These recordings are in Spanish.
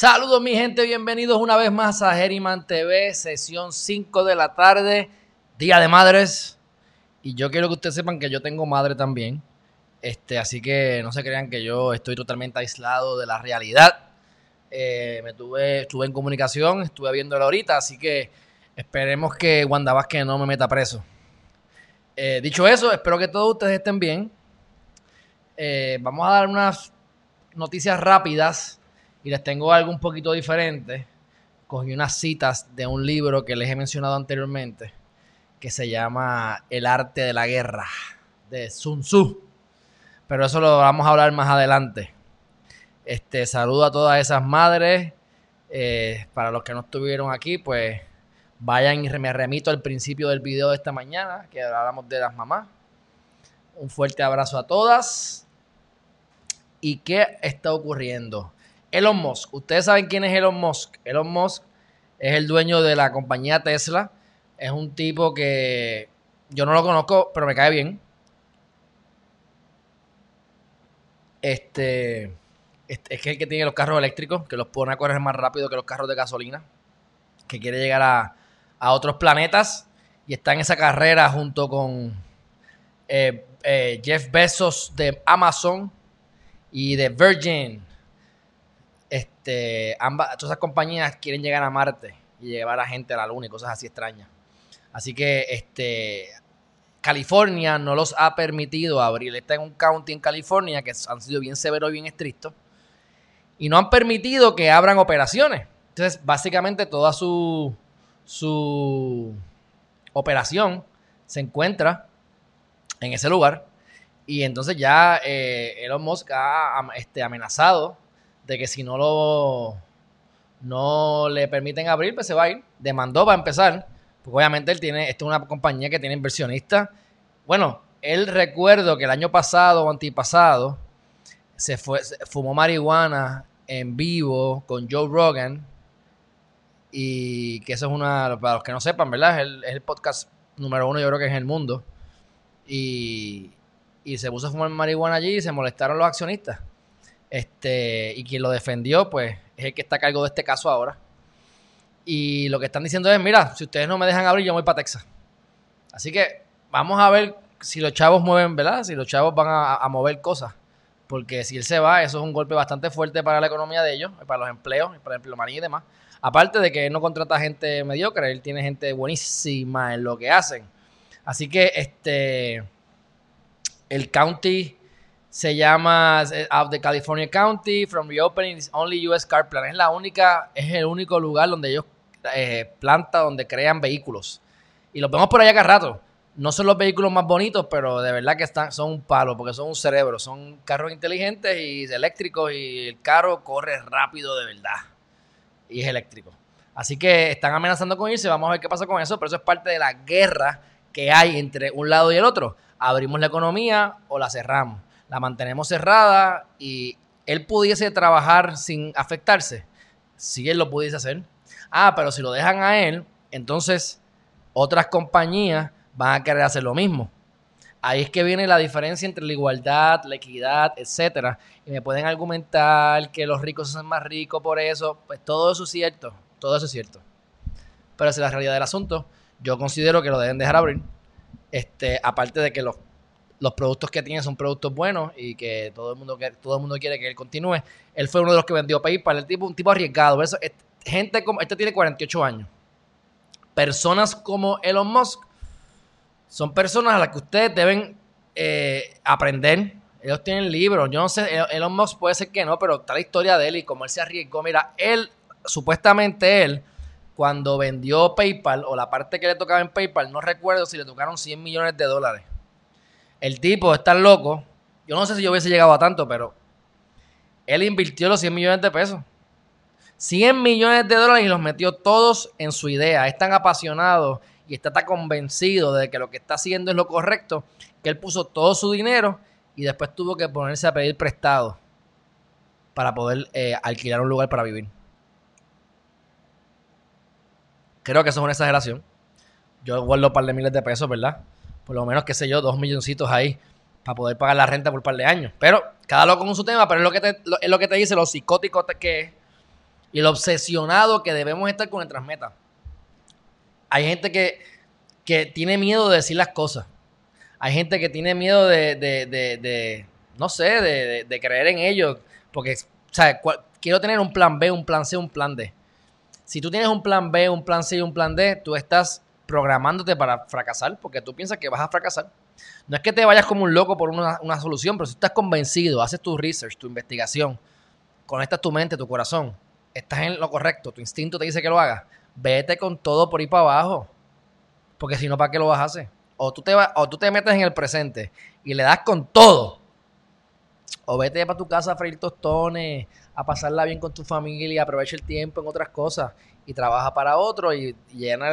Saludos mi gente, bienvenidos una vez más a Herriman TV, sesión 5 de la tarde, Día de Madres. Y yo quiero que ustedes sepan que yo tengo madre también. Este, así que no se crean que yo estoy totalmente aislado de la realidad. Eh, me tuve, estuve en comunicación, estuve viéndola ahorita, así que esperemos que Wanda Vázquez no me meta preso. Eh, dicho eso, espero que todos ustedes estén bien. Eh, vamos a dar unas noticias rápidas y les tengo algo un poquito diferente. Cogí unas citas de un libro que les he mencionado anteriormente, que se llama El arte de la guerra, de Sun Tzu. Pero eso lo vamos a hablar más adelante. Este, saludo a todas esas madres. Eh, para los que no estuvieron aquí, pues vayan y me remito al principio del video de esta mañana, que hablamos de las mamás. Un fuerte abrazo a todas. ¿Y qué está ocurriendo? Elon Musk. Ustedes saben quién es Elon Musk. Elon Musk es el dueño de la compañía Tesla. Es un tipo que yo no lo conozco, pero me cae bien. Este, es el que tiene los carros eléctricos, que los pone a correr más rápido que los carros de gasolina, que quiere llegar a, a otros planetas y está en esa carrera junto con eh, eh, Jeff Bezos de Amazon y de Virgin. Este, ambas, todas esas compañías quieren llegar a Marte y llevar a gente a la Luna y cosas así extrañas. Así que este, California no los ha permitido abrir. Está en un county en California que han sido bien severos y bien estrictos. Y no han permitido que abran operaciones. Entonces, básicamente toda su, su operación se encuentra en ese lugar. Y entonces ya eh, Elon Musk ha este, amenazado de que si no lo no le permiten abrir, pues se va a ir. Demandó para empezar, porque obviamente él tiene, esta es una compañía que tiene inversionistas. Bueno, él recuerdo que el año pasado o antipasado se fue, fumó marihuana en vivo con Joe Rogan. Y que eso es una, para los que no sepan, ¿verdad? Es el, es el podcast número uno, yo creo que es en el mundo. Y, y se puso a fumar marihuana allí y se molestaron los accionistas. Este, y quien lo defendió, pues, es el que está a cargo de este caso ahora. Y lo que están diciendo es, mira, si ustedes no me dejan abrir, yo voy para Texas. Así que vamos a ver si los chavos mueven, ¿verdad? Si los chavos van a, mover cosas. Porque si él se va, eso es un golpe bastante fuerte para la economía de ellos, para los empleos, para el empleomanía y demás. Aparte de que él no contrata gente mediocre, él tiene gente buenísima en lo que hacen. Así que este el county se llama eh, Of the California County from reopening is only US car plant. Es la única, es el único lugar donde ellos eh, plantan, donde crean vehículos. Y los vemos por allá cada rato. No son los vehículos más bonitos, pero de verdad que están, son un palo, porque son un cerebro. Son carros inteligentes y eléctricos y el carro corre rápido de verdad. Y es eléctrico. Así que están amenazando con irse. Vamos a ver qué pasa con eso. Pero eso es parte de la guerra que hay entre un lado y el otro. Abrimos la economía o la cerramos la mantenemos cerrada y él pudiese trabajar sin afectarse, si él lo pudiese hacer. Ah, pero si lo dejan a él, entonces otras compañías van a querer hacer lo mismo. Ahí es que viene la diferencia entre la igualdad, la equidad, etcétera. Y me pueden argumentar que los ricos son más ricos por eso. Pues todo eso es cierto. Todo eso es cierto. Pero esa es la realidad del asunto. Yo considero que lo deben dejar abrir. Este, aparte de que los los productos que tiene son productos buenos y que todo el mundo todo el mundo quiere que él continúe. Él fue uno de los que vendió PayPal, el tipo un tipo arriesgado. Eso, gente como este tiene 48 años. Personas como Elon Musk son personas a las que ustedes deben eh, aprender. Ellos tienen libros. Yo no sé, Elon Musk puede ser que no, pero está la historia de él y cómo él se arriesgó. Mira, él, supuestamente él, cuando vendió PayPal o la parte que le tocaba en PayPal, no recuerdo si le tocaron 100 millones de dólares. El tipo es tan loco. Yo no sé si yo hubiese llegado a tanto, pero él invirtió los 100 millones de pesos. 100 millones de dólares y los metió todos en su idea. Es tan apasionado y está tan convencido de que lo que está haciendo es lo correcto, que él puso todo su dinero y después tuvo que ponerse a pedir prestado para poder eh, alquilar un lugar para vivir. Creo que eso es una exageración. Yo guardo un par de miles de pesos, ¿verdad? Por lo menos, qué sé yo, dos milloncitos ahí para poder pagar la renta por un par de años. Pero cada loco con su tema, pero es lo que te, es lo que te dice lo psicótico que es y lo obsesionado que debemos estar con nuestras metas. Hay gente que, que tiene miedo de decir las cosas. Hay gente que tiene miedo de, de, de, no sé, de, creer en ellos. Porque, o sea, quiero tener un plan B, un plan C, un plan D. Si tú tienes un plan B, un plan C y un plan D, tú estás programándote para fracasar porque tú piensas que vas a fracasar. No es que te vayas como un loco por una, una solución, pero si estás convencido, haces tu research, tu investigación, conectas tu mente, tu corazón, estás en lo correcto, tu instinto te dice que lo hagas, vete con todo por ahí para abajo. Porque si no, ¿para qué lo vas a hacer? O tú te, o tú te metes en el presente y le das con todo. O vete para tu casa a freír tostones, a pasarla bien con tu familia, aprovecha el tiempo en otras cosas y trabaja para otro y, llena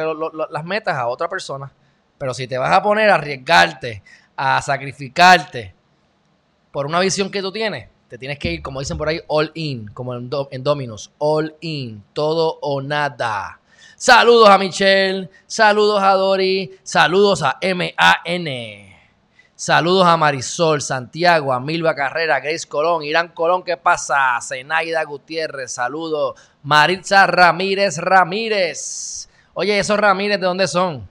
las metas a otra persona. Pero si te vas a poner a arriesgarte, a sacrificarte por una visión que tú tienes, te tienes que ir, como dicen por ahí, all in, como en, en Dominos, all in, todo o nada. Saludos a Michelle, saludos a Dori, saludos a M-A-N. Saludos a Marisol, Santiago, a Milva Carrera, Grace Colón, Irán Colón, ¿qué pasa? Zenaida Gutiérrez, saludos. Maritza Ramírez Ramírez. Oye, esos Ramírez, ¿de dónde son?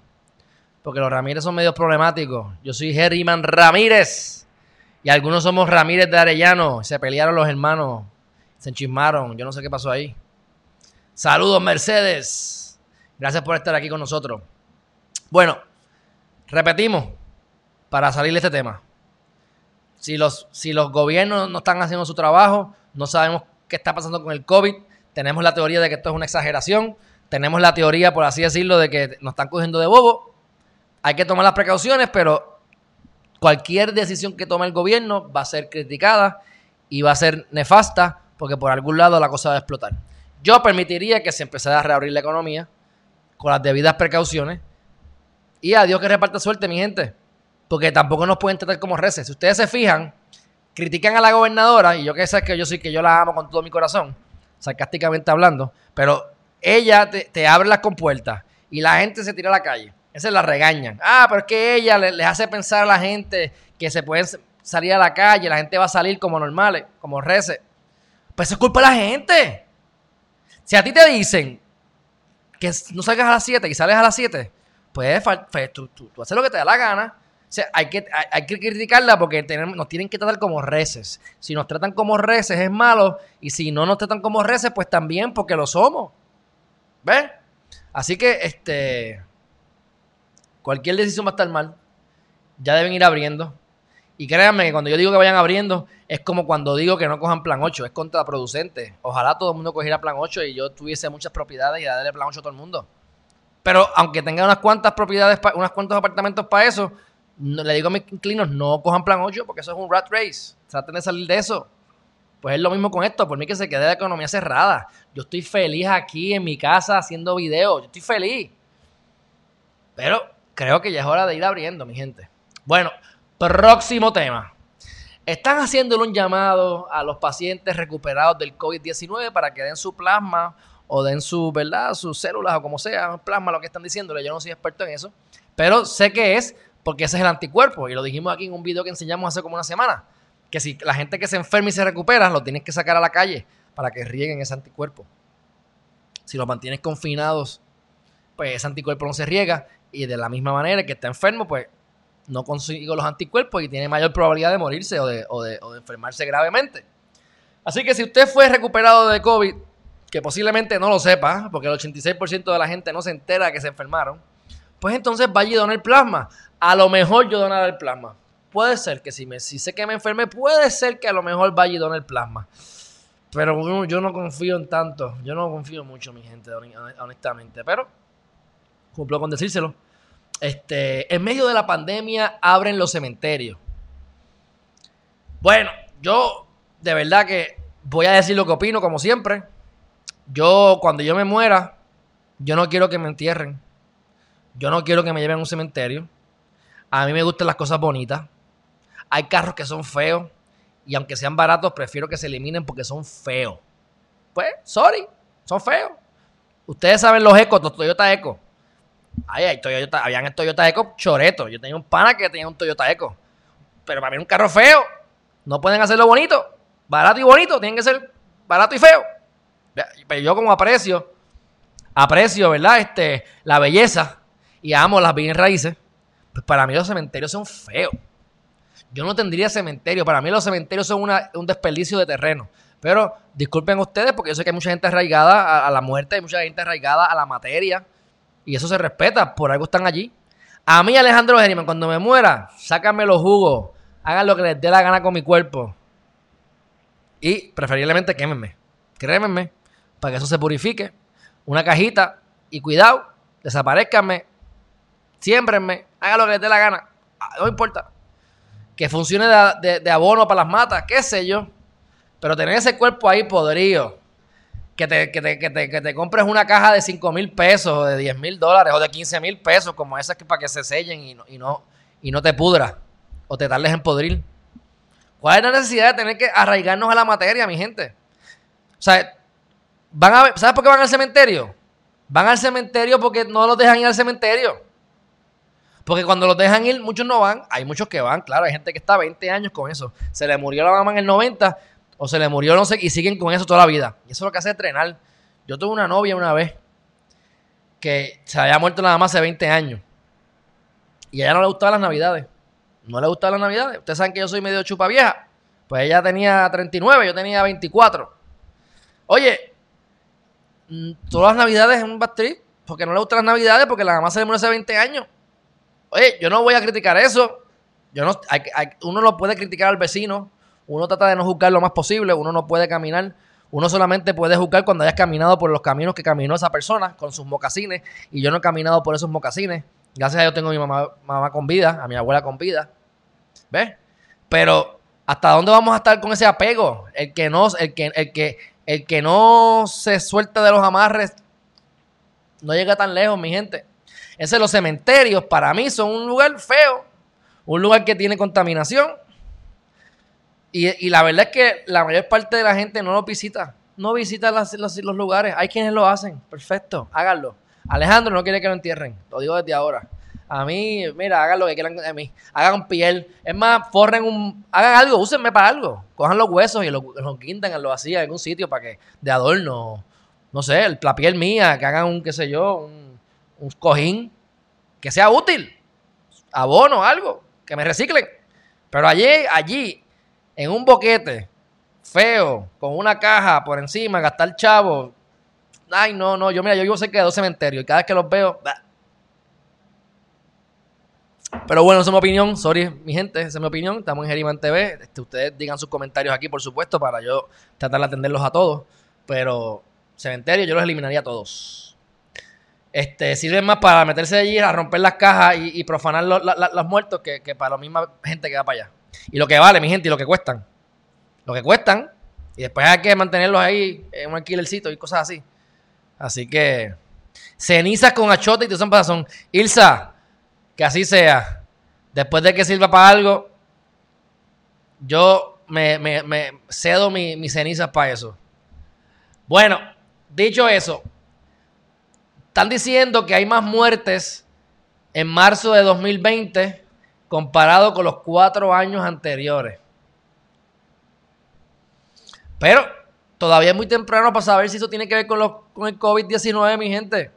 Porque los Ramírez son medio problemáticos. Yo soy Herriman Ramírez. Y algunos somos Ramírez de Arellano. Se pelearon los hermanos. Se enchismaron. Yo no sé qué pasó ahí. Saludos, Mercedes. Gracias por estar aquí con nosotros. Bueno, repetimos para salir de este tema. Si los, si los gobiernos no están haciendo su trabajo, no sabemos qué está pasando con el COVID, tenemos la teoría de que esto es una exageración, tenemos la teoría, por así decirlo, de que nos están cogiendo de bobo. Hay que tomar las precauciones, pero cualquier decisión que tome el gobierno va a ser criticada y va a ser nefasta porque por algún lado la cosa va a explotar. Yo permitiría que se empezara a reabrir la economía con las debidas precauciones y a Dios que reparta suerte, mi gente, porque tampoco nos pueden tratar como reces. Si ustedes se fijan, critican a la gobernadora y yo que sé que yo sí que yo la amo con todo mi corazón, sarcásticamente hablando, pero ella te, abre las compuertas y la gente se tira a la calle. Esa la regañan. Ah, pero es que ella les, hace pensar a la gente que se pueden salir a la calle, la gente va a salir como normales, como reces. Pues es culpa de la gente. Si a ti te dicen que no salgas a las 7 y sales a las 7, pues, pues tú, haces lo que te da la gana. Sea, hay que, hay, que criticarla porque nos tienen que tratar como reces. Si nos tratan como reces es malo. Y si no nos tratan como reces, pues también porque lo somos. ¿Ves? Así que, este. Cualquier decisión va a estar mal. Ya deben ir abriendo. Y créanme que cuando yo digo que vayan abriendo, es como cuando digo que no cojan plan 8, es contraproducente. Ojalá todo el mundo cogiera plan 8 y yo tuviese muchas propiedades y darle plan 8 a todo el mundo. Pero aunque tenga unas cuantas propiedades, unos cuantos apartamentos para eso, le digo a mis inclinos, no cojan plan 8 porque eso es un rat race. Traten de salir de eso. Pues es lo mismo con esto, por mí que se quede la economía cerrada. Yo estoy feliz aquí en mi casa haciendo videos, yo estoy feliz. Pero creo que ya es hora de ir abriendo, mi gente. Bueno, próximo tema. Están haciéndole un llamado a los pacientes recuperados del COVID-19 para que den su plasma o den su, ¿verdad? Sus células o como sea, plasma, lo que están diciéndole. Yo no soy experto en eso, pero sé que es porque ese es el anticuerpo y lo dijimos aquí en un video que enseñamos hace como una semana. Que si la gente que se enferma y se recupera, lo tienes que sacar a la calle para que rieguen ese anticuerpo. Si los mantienes confinados, pues ese anticuerpo no se riega y de la misma manera que está enfermo, pues no consigue los anticuerpos y tiene mayor probabilidad de morirse o de, enfermarse gravemente. Así que si usted fue recuperado de COVID, que posiblemente no lo sepa, porque el 86% de la gente no se entera que se enfermaron, pues entonces vaya y donar plasma. A lo mejor yo donaré el plasma. Puede ser que si, me, si sé que me enfermé, puede ser que a lo mejor vaya y donar el plasma. Pero yo no confío en tanto. Yo no confío mucho, mi gente, honestamente. Pero cumplo con decírselo. Este, en medio de la pandemia abren los cementerios. Bueno, yo de verdad que voy a decir lo que opino, como siempre. Yo, cuando yo me muera, yo no quiero que me entierren. Yo no quiero que me lleven a un cementerio. A mí me gustan las cosas bonitas. Hay carros que son feos y aunque sean baratos, prefiero que se eliminen porque son feos. Pues, sorry, son feos. Ustedes saben los Ecos, los Toyota Eco. Ay, Toyota, habían el Toyota Eco choreto. Yo tenía un pana que tenía un Toyota Eco. Pero para mí un carro feo. No pueden hacerlo bonito. Barato y bonito. Tienen que ser barato y feo. Pero yo como aprecio, aprecio, ¿verdad? Este, la belleza y amo las bien raíces. Pues para mí los cementerios son feos. Yo no tendría cementerio. Para mí los cementerios son un desperdicio de terreno. Pero disculpen ustedes porque yo sé que hay mucha gente arraigada a, la muerte, hay mucha gente arraigada a la materia. Y eso se respeta, por algo están allí. A mí, Alejandro Geriman, cuando me muera, sácame los jugos, hagan lo que les dé la gana con mi cuerpo. Y preferiblemente quémenme. Crémenme, para que eso se purifique. Una cajita y cuidado, desaparezcanme, siembrenme, hagan lo que les dé la gana. Ah, no importa. Que funcione de abono para las matas, qué sé yo. Pero tener ese cuerpo ahí podrido, que te, que te, que te, que te compres una caja de 5 mil pesos, o de 10 mil dólares, o de 15 mil pesos, como esas que para que se sellen y no, y no, y no te pudra, o te tardes en podrir. ¿Cuál es la necesidad de tener que arraigarnos a la materia, mi gente? O sea, van a, ¿sabes por qué van al cementerio? Van al cementerio porque no los dejan ir al cementerio. Porque cuando los dejan ir, muchos no van. Hay muchos que van, claro. Hay gente que está 20 años con eso. Se le murió la mamá en el 90 o se le murió, no sé, y siguen con eso toda la vida. Y eso es lo que hace entrenar. Yo tuve una novia una vez que se había muerto nada más hace 20 años. Y a ella no le gustaban las navidades. No le gustaban las navidades. Ustedes saben que yo soy medio chupa vieja. Pues ella tenía 39, yo tenía 24. Oye, mm, todas las navidades es un bad Porque no le gustan las navidades porque la mamá se le murió hace 20 años. Oye, yo no voy a criticar eso. Uno no puede criticar al vecino uno trata de no juzgar lo más posible, uno no puede caminar, uno solamente puede juzgar cuando hayas caminado por los caminos que caminó esa persona con sus mocasines y yo no he caminado por esos mocasines. Gracias a Dios tengo a mi mamá, mamá con vida, a mi abuela con vida. ¿Ves? Pero ¿hasta dónde vamos a estar con ese apego? El que no, el que, el que, el que no se suelta de los amarres no llega tan lejos, mi gente. Ese los cementerios para mí son un lugar feo, un lugar que tiene contaminación, y, la verdad es que la mayor parte de la gente no lo visita. No visita los, lugares. Hay quienes lo hacen. Perfecto. Háganlo. Alejandro no quiere que lo entierren. Lo digo desde ahora. A mí, mira, hagan lo que quieran de mí. Hagan piel. Es más, forren un. Hagan algo, úsenme para algo. Cojan los huesos y los, los quintan, lo así en algún sitio para que. De adorno. No sé, la piel mía, que hagan un, qué sé yo, un, un cojín. Que sea útil. Abono, algo. Que me reciclen. Pero allí, allí, en un boquete feo, con una caja por encima, gastar chavo. Ay, no, no, yo mira, yo vivo cerca de dos cementerios y cada vez que los veo. Pero bueno, esa es mi opinión. Sorry, mi gente, esa es mi opinión. Estamos en Geriman TV. Este, ustedes digan sus comentarios aquí, por supuesto, para yo tratar de atenderlos a todos. Pero cementerio yo los eliminaría a todos. Este, sirven más para meterse allí a romper las cajas y, profanar los, muertos que, para la misma gente que va para allá. Y lo que vale, mi gente, y lo que cuestan. Lo que cuestan. Y después hay que mantenerlos ahí en un alquilercito y cosas así. Así que. Cenizas con achote y te son son. Ilsa, que así sea. Después de que sirva para algo, yo me, cedo mis cenizas para eso. Bueno, dicho eso, están diciendo que hay más muertes en marzo de 2020 comparado con los cuatro años anteriores. Pero todavía es muy temprano para saber si eso tiene que ver con, el COVID-19, mi gente.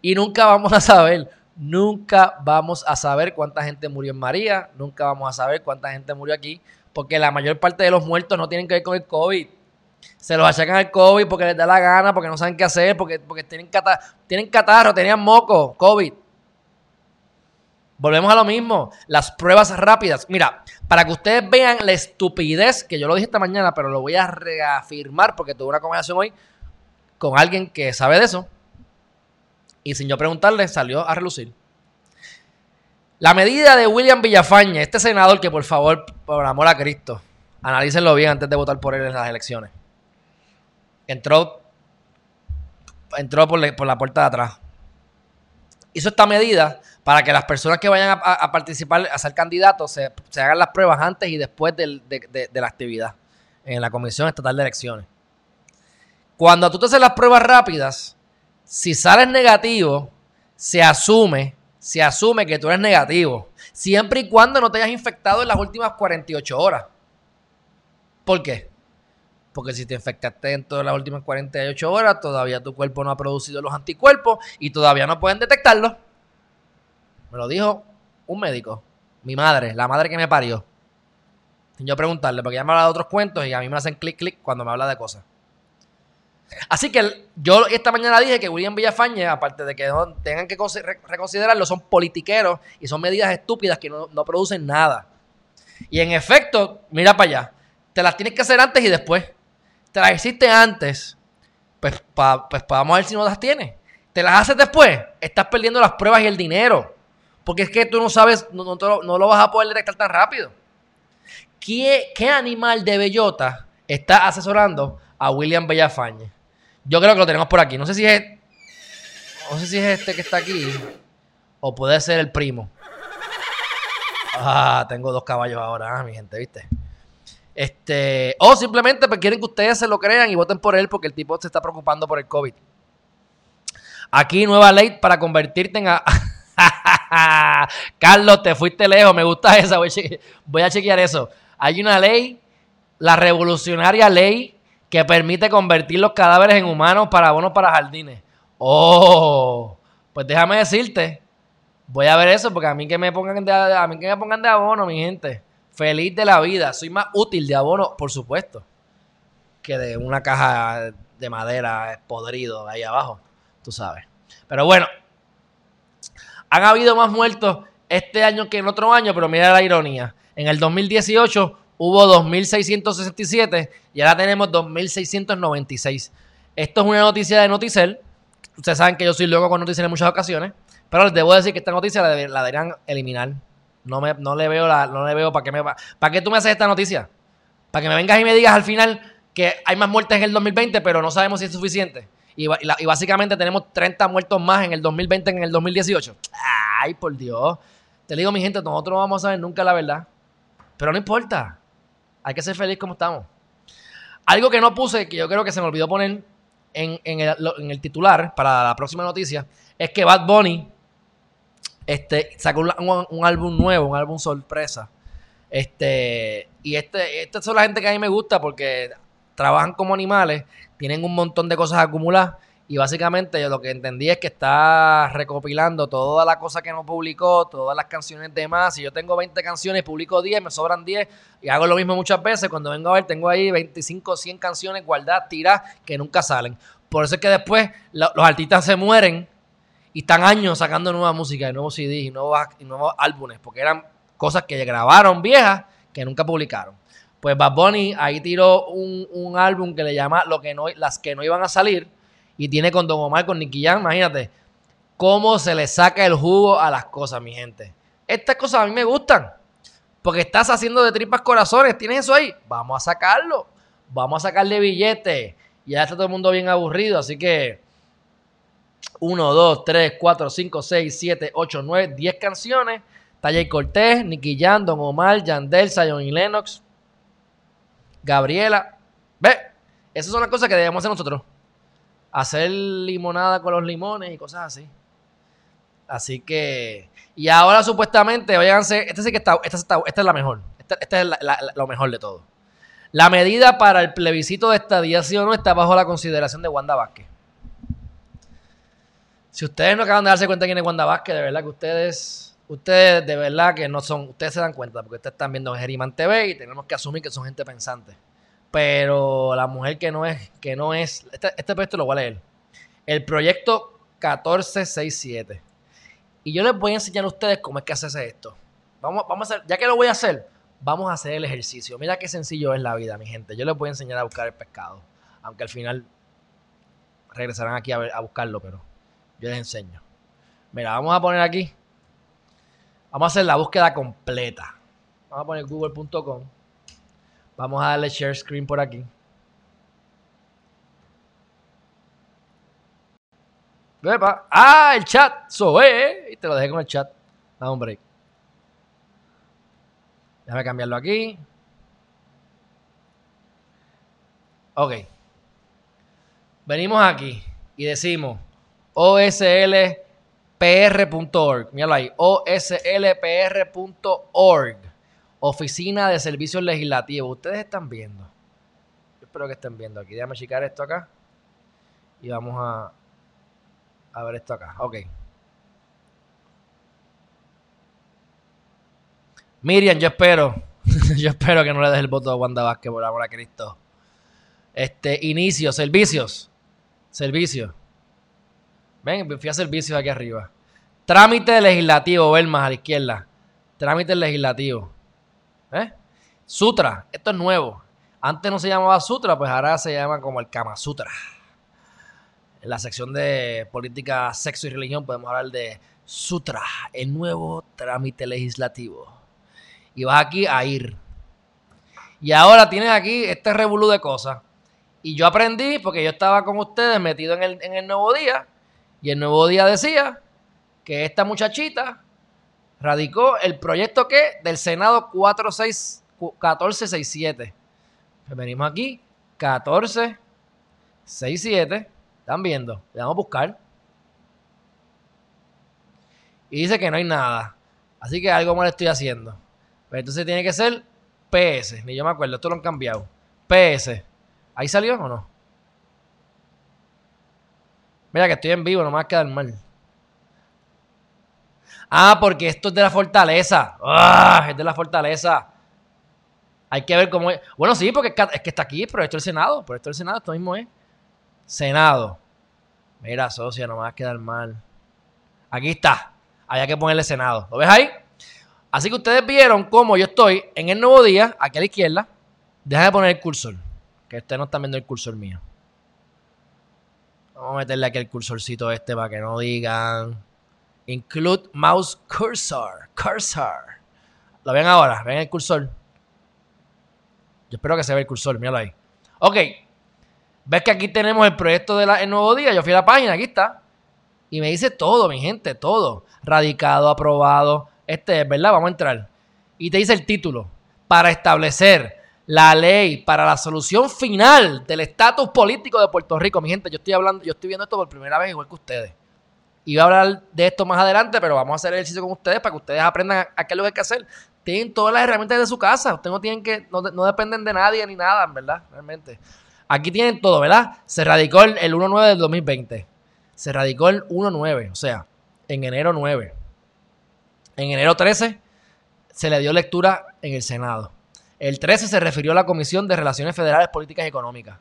Y nunca vamos a saber, nunca vamos a saber cuánta gente murió en María, nunca vamos a saber cuánta gente murió aquí, porque la mayor parte de los muertos no tienen que ver con el COVID. Se los achacan al COVID porque les da la gana, porque no saben qué hacer, porque, porque tienen, tienen catarro, tenían moco, COVID. Volvemos a lo mismo, las pruebas rápidas. Mira, para que ustedes vean la estupidez, que yo lo dije esta mañana, pero lo voy a reafirmar porque tuve una conversación hoy con alguien que sabe de eso. Y sin yo preguntarle, salió a relucir. La medida de William Villafañe, este senador que por favor, por amor a Cristo, analícenlo bien antes de votar por él en las elecciones. Entró, entró por, por la puerta de atrás hizo esta medida para que las personas que vayan a, participar, a ser candidatos, se, hagan las pruebas antes y después de, la actividad en la Comisión Estatal de Elecciones. Cuando tú te haces las pruebas rápidas, si sales negativo, se asume, se asume que tú eres negativo, siempre y cuando no te hayas infectado en las últimas 48 horas. ¿Por qué? Porque si te infectaste en todas las últimas 48 horas, todavía tu cuerpo no ha producido los anticuerpos y todavía no pueden detectarlo. Me lo dijo un médico, mi madre, la madre que me parió. Sin yo preguntarle, porque ella me habla de otros cuentos y a mí me hacen clic, clic cuando me habla de cosas. Así que yo esta mañana dije que William Villafañe, aparte de que tengan que reconsiderarlo, son politiqueros y son medidas estúpidas que no producen nada. Y en efecto, mira para allá, te las tienes que hacer antes y después te las hiciste antes, pues, pues vamos a ver si no las tienes. Te las haces después, estás perdiendo las pruebas y el dinero. Porque es que tú no sabes, no, lo vas a poder detectar tan rápido. ¿Qué, ¿Qué, animal de bellota está asesorando a William Bellafañe? Yo creo que lo tenemos por aquí. No sé si es. No sé si es este que está aquí. O puede ser el primo. Ah, tengo dos caballos ahora, ah, mi gente, ¿viste? Este, o simplemente pues, quieren que ustedes se lo crean y voten por él porque el tipo se está preocupando por el COVID. Aquí nueva ley para convertirte en... A... Carlos, te fuiste lejos, me gusta esa, voy a, chequear, eso. Hay una ley, la revolucionaria ley que permite convertir los cadáveres en humanos para abonos para jardines. Oh, pues déjame decirte, voy a ver eso porque a mí que me pongan de, a mí que me pongan de abono, mi gente feliz de la vida. Soy más útil de abono, por supuesto, que de una caja de madera podrido ahí abajo, tú sabes. Pero bueno, han habido más muertos este año que en otro año, pero mira la ironía. En el 2018 hubo 2.667 y ahora tenemos 2.696. Esto es una noticia de Noticel. Ustedes saben que yo soy loco con Noticel en muchas ocasiones, pero les debo decir que esta noticia la, la deberían eliminar no, me, no le veo la, no le veo para qué me para qué tú me haces esta noticia. Para que me vengas y me digas al final que hay más muertes en el 2020, pero no sabemos si es suficiente. Y, básicamente tenemos 30 muertos más en el 2020 que en el 2018. Ay, por Dios. Te digo, mi gente, nosotros no vamos a saber nunca la verdad. Pero no importa. Hay que ser feliz como estamos. Algo que no puse, que yo creo que se me olvidó poner en, el, en el titular para la próxima noticia, es que Bad Bunny este, sacó un, álbum nuevo, un álbum sorpresa. Este, y este, esta son la gente que a mí me gusta porque trabajan como animales, tienen un montón de cosas acumuladas. Y básicamente yo lo que entendí es que está recopilando toda la cosa que no publicó, todas las canciones de más. Si yo tengo 20 canciones, publico 10, me sobran 10 y hago lo mismo muchas veces. Cuando vengo a ver, tengo ahí 25, 100 canciones guardadas, tiradas, que nunca salen. Por eso es que después los artistas se mueren y están años sacando nueva música, nuevos CDs y nuevos, y álbumes, porque eran cosas que grabaron viejas que nunca publicaron. Pues Bad Bunny ahí tiró un, álbum que le llama Lo que no, Las que no iban a salir y tiene con Don Omar, con Nicky Jam, imagínate cómo se le saca el jugo a las cosas, mi gente. Estas cosas a mí me gustan, porque estás haciendo de tripas corazones, tienes eso ahí, vamos a sacarlo, vamos a sacarle billetes. Ya está todo el mundo bien aburrido, así que 1, 2, 3, 4, 5, 6, 7, 8, 9, 10 canciones. Taller Cortés, Nicky Jan, Don Omar, Yandel, Zion y Lennox, Gabriela. Ve, esas son las cosas que debemos hacer nosotros. Hacer limonada con los limones y cosas así. Así que. Y ahora supuestamente, oiganse, esta sí que está, esta, está, esta es la mejor. Esta, esta es la, la, lo mejor de todo. La medida para el plebiscito de estadía, sí o no, está bajo la consideración de Wanda Vázquez. Si ustedes no acaban de darse cuenta quién es Wanda Vázquez, de verdad que ustedes, ustedes de verdad que no son, ustedes se dan cuenta porque ustedes están viendo Geriman TV y tenemos que asumir que son gente pensante. Pero la mujer que no es, que no es, este, este proyecto lo voy a leer. El proyecto 1467. Y yo les voy a enseñar a ustedes cómo es que hace esto. Vamos, vamos a hacer, ya que lo voy a hacer, vamos a hacer el ejercicio. Mira qué sencillo es la vida, mi gente. Yo les voy a enseñar a buscar el pescado. Aunque al final regresarán aquí a, a buscarlo, pero yo les enseño. Mira, vamos a poner aquí. Vamos a hacer la búsqueda completa. Vamos a poner google.com. Vamos a darle share screen por aquí. Epa. Ah, el chat. Soe. Y te lo dejé con el chat. Dame un break. Déjame cambiarlo aquí. Ok. Venimos aquí y decimos oslpr.org. Míralo ahí. oslpr.org. Oficina de Servicios Legislativos. Ustedes están viendo. Yo espero que estén viendo aquí. Déjame checar esto acá. Y vamos a, a ver esto acá. Ok. Miriam, yo espero. yo espero que no le des el voto a Wanda Vázquez por amor a Cristo. Este, inicio, servicios. Servicios. Ven, fui a servicios aquí arriba. Trámite legislativo, ver más a la izquierda. Trámite legislativo. ¿Eh? Sutra, esto es nuevo. Antes no se llamaba Sutra, pues ahora se llama como el Kama Sutra. En la sección de política, sexo y religión podemos hablar de Sutra, el nuevo trámite legislativo. Y vas aquí a ir. Y ahora tienes aquí este revolú de cosas. Y yo aprendí porque yo estaba con ustedes metido en el, en el nuevo día. Y el nuevo día decía que esta muchachita radicó el proyecto que del Senado 46, 1467. Pues venimos aquí, 1467. ¿Están viendo? Le vamos a buscar. Y dice que no hay nada. Así que algo mal estoy haciendo. Pero pues entonces tiene que ser PS. Ni yo me acuerdo, esto lo han cambiado. PS. ¿Ahí salió o no? Mira que estoy en vivo, no me va a quedar mal. Ah, porque esto es de la fortaleza. Ah, es de la fortaleza. Hay que ver cómo es. Bueno, sí, porque es que está aquí, pero esto es el Senado. Pero esto es el Senado, esto mismo es. Senado. Mira, socia, no me va a quedar mal. Aquí está. Había que ponerle Senado. ¿Lo ves ahí? Así que ustedes vieron cómo yo estoy en el nuevo día, aquí a la izquierda. Deja de poner el cursor. Que ustedes no están viendo el cursor mío. Vamos a meterle aquí el cursorcito este para que no digan. Include mouse cursor. Cursor. ¿Lo ven ahora? ¿Ven el cursor? Yo espero que se vea el cursor. Míralo ahí. Ok. ¿Ves que aquí tenemos el proyecto del nuevo día? Yo fui a la página, aquí está. Y me dice todo, mi gente, todo. Radicado, aprobado. Este es, ¿verdad? Vamos a entrar. Y te dice el título. Para establecer la ley para la solución final del estatus político de Puerto Rico. Mi gente, yo estoy hablando, yo estoy viendo esto por primera vez igual que ustedes. Iba a hablar de esto más adelante, pero vamos a hacer el ejercicio con ustedes para que ustedes aprendan a, qué es lo que hay que hacer. Tienen todas las herramientas de su casa. Ustedes no tienen que, no, dependen de nadie ni nada, ¿verdad? Realmente. Aquí tienen todo, ¿verdad? Se radicó el, 1-9 del 2020. Se radicó el 1-9, o sea, en enero 9. En enero 13 se le dio lectura en el Senado. El 13 se refirió a la Comisión de Relaciones Federales Políticas y Económicas.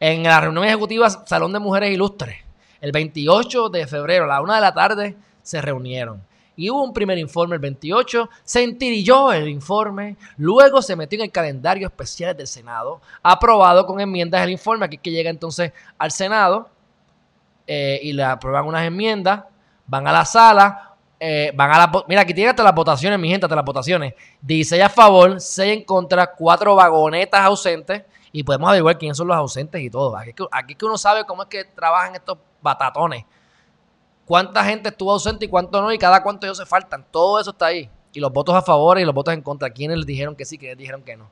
En la reunión ejecutiva Salón de Mujeres Ilustres el 28 de febrero a la una de la tarde se reunieron. Y hubo un primer informe el 28, se entirilló el informe, luego se metió en el calendario especial del Senado, aprobado con enmiendas el informe, aquí que llega entonces al Senado eh, y le aprueban unas enmiendas, van a la sala, eh, van a la... Mira, aquí tiene hasta las votaciones, mi gente, hasta las votaciones. 16 a favor, 6 en contra, 4 vagonetas ausentes y podemos averiguar quiénes son los ausentes y todo. Aquí, aquí es que uno sabe cómo es que trabajan estos batatones. Cuánta gente estuvo ausente y cuánto no, y cada cuánto ellos se faltan. Todo eso está ahí. Y los votos a favor y los votos en contra. Quienes les dijeron que sí, quienes dijeron que no.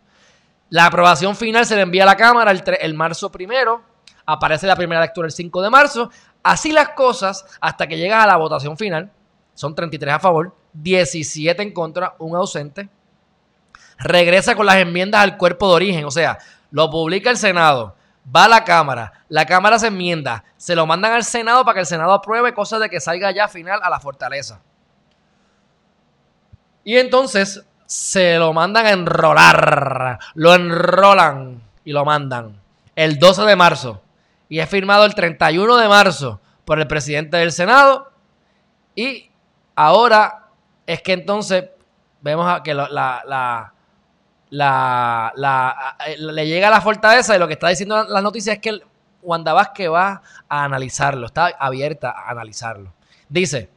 La aprobación final se le envía a la Cámara el, el marzo primero. Aparece la primera lectura el 5 de marzo. Así las cosas hasta que llegas a la votación final. Son 33 a favor, 17 en contra, un ausente. Regresa con las enmiendas al cuerpo de origen. O sea, lo publica el Senado va a la Cámara, la Cámara se enmienda, se lo mandan al Senado para que el Senado apruebe cosas de que salga ya final a la fortaleza. Y entonces se lo mandan a enrolar, lo enrolan y lo mandan el 12 de marzo. Y es firmado el 31 de marzo por el presidente del Senado. Y ahora es que entonces vemos que la la, eh, le llega la fortaleza y lo que está diciendo la noticia es que Wanda Vázquez va a analizarlo, está abierta a analizarlo. Dice,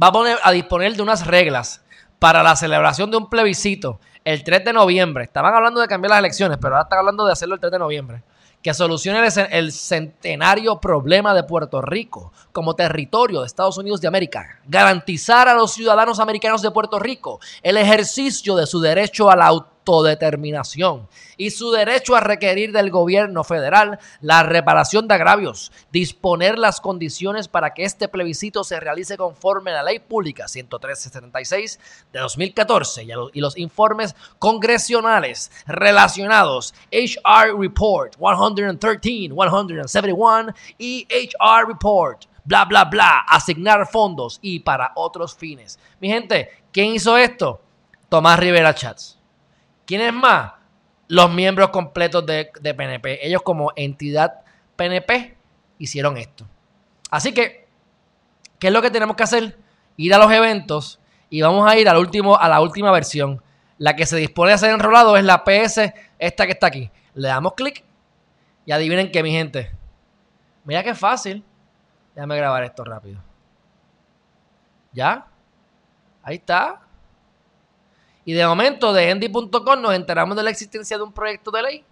va a, poner, a disponer de unas reglas para la celebración de un plebiscito el 3 de noviembre. Estaban hablando de cambiar las elecciones, pero ahora están hablando de hacerlo el 3 de noviembre. que solucione el centenario problema de Puerto Rico como territorio de Estados Unidos de América, garantizar a los ciudadanos americanos de Puerto Rico el ejercicio de su derecho a la autodeterminación y su derecho a requerir del gobierno federal la reparación de agravios, disponer las condiciones para que este plebiscito se realice conforme a la Ley Pública 11376 de 2014 y los informes congresionales relacionados HR Report 113, 171 y HR Report bla, bla, bla, asignar fondos y para otros fines. Mi gente, ¿quién hizo esto? Tomás Rivera Chats. ¿Quién es más? Los miembros completos de, PNP. Ellos como entidad PNP hicieron esto. Así que, ¿qué es lo que tenemos que hacer? Ir a los eventos y vamos a ir al último, a la última versión. La que se dispone a ser enrolado es la PS, esta que está aquí. Le damos clic y adivinen qué, mi gente. Mira qué fácil. Déjame grabar esto rápido. ¿Ya? Ahí está. Y de momento de endy.com nos enteramos de la existencia de un proyecto de ley.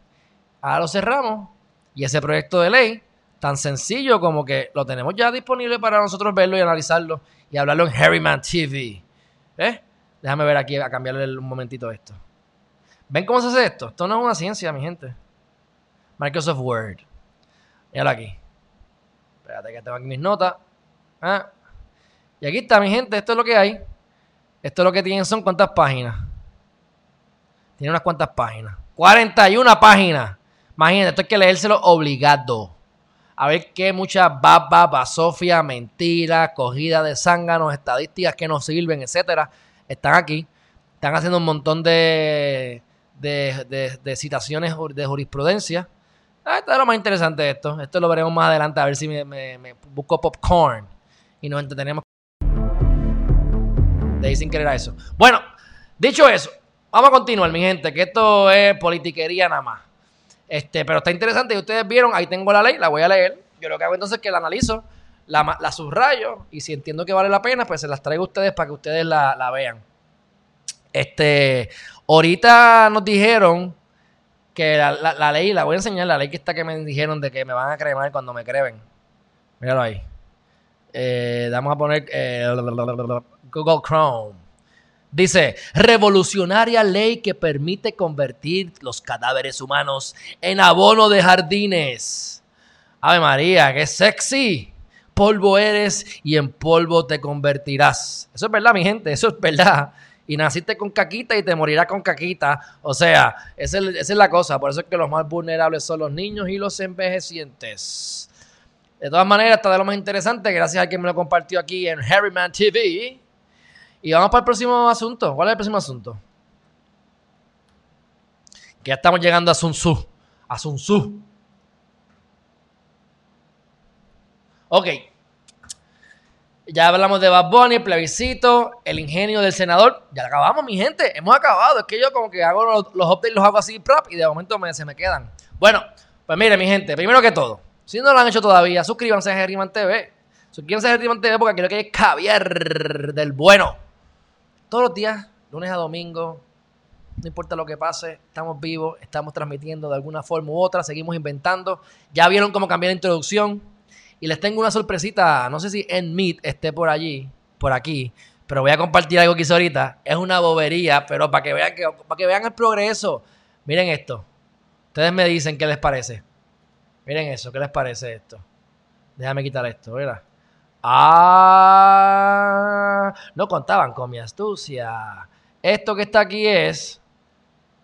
Ahora lo cerramos. Y ese proyecto de ley, tan sencillo como que lo tenemos ya disponible para nosotros verlo y analizarlo y hablarlo en Harryman TV. ¿Eh? Déjame ver aquí, a cambiarle un momentito esto. ¿Ven cómo se hace esto? Esto no es una ciencia, mi gente. Microsoft Word. Míralo aquí. Espérate que tengo aquí mis notas. Ah. Y aquí está, mi gente. Esto es lo que hay. Esto lo que tienen son cuántas páginas. Tiene unas cuantas páginas. 41 páginas. Imagínate, esto hay que leérselo obligado. A ver qué mucha baba, basofia, mentira, cogida de zánganos, estadísticas que nos sirven, etcétera, están aquí. Están haciendo un montón de, de, citaciones de jurisprudencia. Ah, esto es lo más interesante de esto. Esto lo veremos más adelante a ver si me, busco popcorn y nos entretenemos de sin querer a eso. Bueno, dicho eso, vamos a continuar, mi gente, que esto es politiquería nada más. Este, pero está interesante y ustedes vieron, ahí tengo la ley, la voy a leer. Yo lo que hago entonces es que la analizo, la, la subrayo y si entiendo que vale la pena, pues se las traigo a ustedes para que ustedes la, vean. Este, ahorita nos dijeron que la, ley, la voy a enseñar, la ley que está que me dijeron de que me van a cremar cuando me creven. Míralo ahí. Eh, vamos a poner eh, Google Chrome. Dice, revolucionaria ley que permite convertir los cadáveres humanos en abono de jardines. Ave María, qué sexy. Polvo eres y en polvo te convertirás. Eso es verdad, mi gente, eso es verdad. Y naciste con caquita y te morirás con caquita. O sea, esa es, la cosa. Por eso es que los más vulnerables son los niños y los envejecientes. De todas maneras, está de lo más interesante, gracias a quien me lo compartió aquí en Harryman TV. Y vamos para el próximo asunto. ¿Cuál es el próximo asunto? Que ya estamos llegando a Sun Tzu. A Sun Tzu. Ok. Ya hablamos de Bad Bunny, plebiscito, el ingenio del senador. Ya acabamos, mi gente. Hemos acabado. Es que yo como que hago los, updates, los hago así, prop, y de momento me, se me quedan. Bueno, pues mire, mi gente, primero que todo, si no lo han hecho todavía, suscríbanse a Geriman TV. Suscríbanse a Geriman TV porque lo que hay caviar del bueno. Todos los días, lunes a domingo, no importa lo que pase, estamos vivos, estamos transmitiendo de alguna forma u otra, seguimos inventando. Ya vieron cómo cambié la introducción. Y les tengo una sorpresita, no sé si en Meet esté por allí, por aquí, pero voy a compartir algo que ahorita. Es una bobería, pero para que vean, que, para que vean el progreso. Miren esto. Ustedes me dicen qué les parece. Miren eso, ¿qué les parece esto? Déjame quitar esto, ¿verdad? Ah, no contaban con mi astucia. Esto que está aquí es,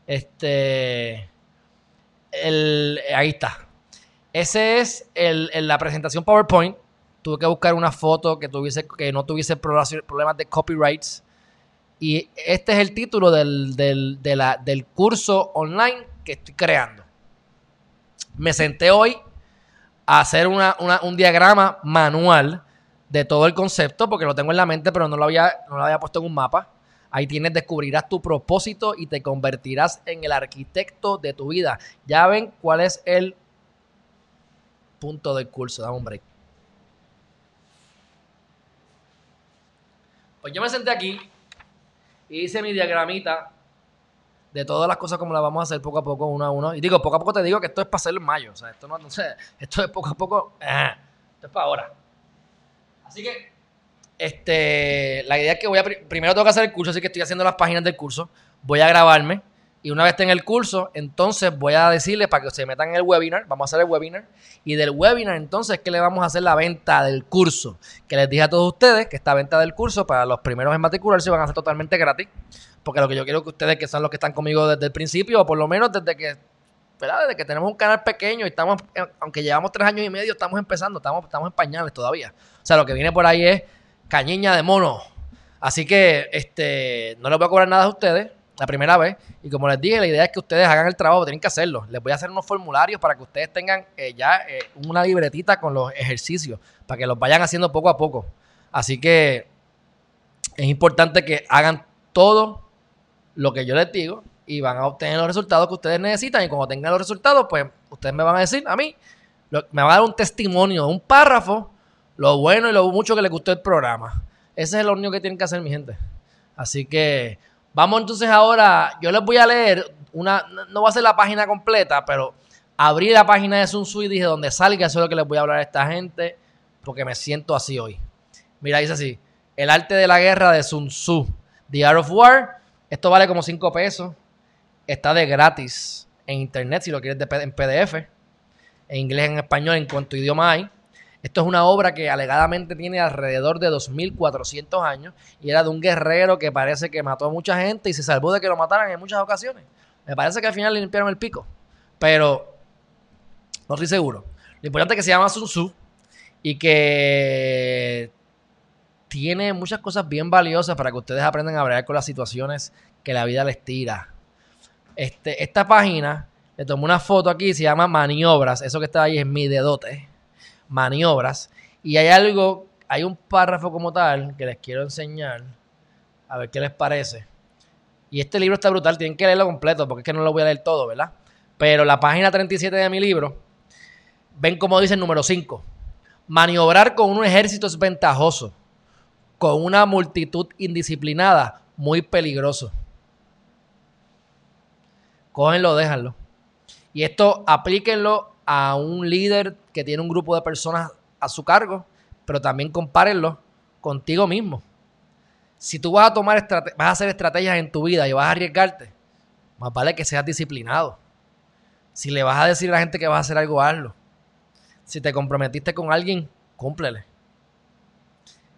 este, el, ahí está. Ese es la presentación PowerPoint. Tuve que buscar una foto que, tuviese, que no tuviese problemas de copyrights. Y este es el título del, del, del curso online que estoy creando. Me senté hoy a hacer un diagrama manual de todo el concepto, porque lo tengo en la mente, pero no lo había, no lo había puesto en un mapa. Ahí tienes, descubrirás tu propósito y te convertirás en el arquitecto de tu vida. Ya ven cuál es el punto del curso. Dame un break. Pues yo me senté aquí y hice mi diagramita de todas las cosas como las vamos a hacer poco a poco, uno a uno. Y digo, poco a poco te digo que esto es para hacerlo en mayo. O sea, esto no, no esto es poco a poco, esto es para ahora. Así que, este, la idea es que voy a, primero tengo que hacer el curso, así que estoy haciendo las páginas del curso. Voy a grabarme y una vez esté en el curso, entonces voy a decirle para que se metan en el webinar. Vamos a hacer el webinar. Y del webinar, entonces, que le vamos a hacer la venta del curso. Que les dije a todos ustedes que esta venta del curso para los primeros en matricularse van a ser totalmente gratis. Porque lo que yo quiero que ustedes, que son los que están conmigo desde el principio, o por lo menos desde que, ¿verdad? Desde que tenemos un canal pequeño y estamos, eh, aunque llevamos tres años y medio, estamos empezando, estamos, estamos en pañales todavía. O sea, lo que viene por ahí es cañiña de mono. Así que este, no les voy a cobrar nada a ustedes la primera vez. Y como les dije, la idea es que ustedes hagan el trabajo, tienen que hacerlo. Les voy a hacer unos formularios para que ustedes tengan eh, ya eh, una libretita con los ejercicios, para que los vayan haciendo poco a poco. Así que es importante que hagan todo lo que yo les digo y van a obtener los resultados que ustedes necesitan. Y cuando tengan los resultados, pues ustedes me van a decir a mí, me van a dar un testimonio, un párrafo, lo bueno y lo mucho que les gustó el programa. Ese es lo único que tienen que hacer, mi gente. Así que Vamos entonces ahora, yo les voy a leer una, no va a ser la página completa, pero abrí la página de Sun Tzu y dije, donde salga, eso es lo que les voy a hablar a esta gente, porque me siento así hoy. Mira, dice así, El arte de la guerra de Sun Tzu, The Art of War, esto vale como 5 pesos, está de gratis en internet si lo quieres en PDF, en inglés, en español, en cuanto idioma hay. Esto es una obra que alegadamente tiene alrededor de 2.400 años y era de un guerrero que parece que mató a mucha gente y se salvó de que lo mataran en muchas ocasiones. Me parece que al final le limpiaron el pico, pero no estoy seguro. Lo importante es que se llama Sun Tzu y que tiene muchas cosas bien valiosas para que ustedes aprendan a bregar con las situaciones que la vida les tira. Este, esta página, le tomé una foto aquí, se llama Maniobras. Eso que está ahí es mi dedote maniobras. Y hay algo, hay un párrafo como tal que les quiero enseñar, a ver qué les parece. Y este libro está brutal, tienen que leerlo completo, porque es que no lo voy a leer todo, ¿verdad? Pero la página 37 de mi libro, ven como dice el número 5. Maniobrar con un ejército es ventajoso. Con una multitud indisciplinada, muy peligroso. Cógenlo, déjanlo. Y esto aplíquenlo a un líder que tiene un grupo de personas a su cargo, pero también compárenlo contigo mismo. Si tú vas a tomar vas a hacer estrategias en tu vida y vas a arriesgarte, más vale que seas disciplinado. Si le vas a decir a la gente que vas a hacer algo, hazlo. Si te comprometiste con alguien, cúmplele.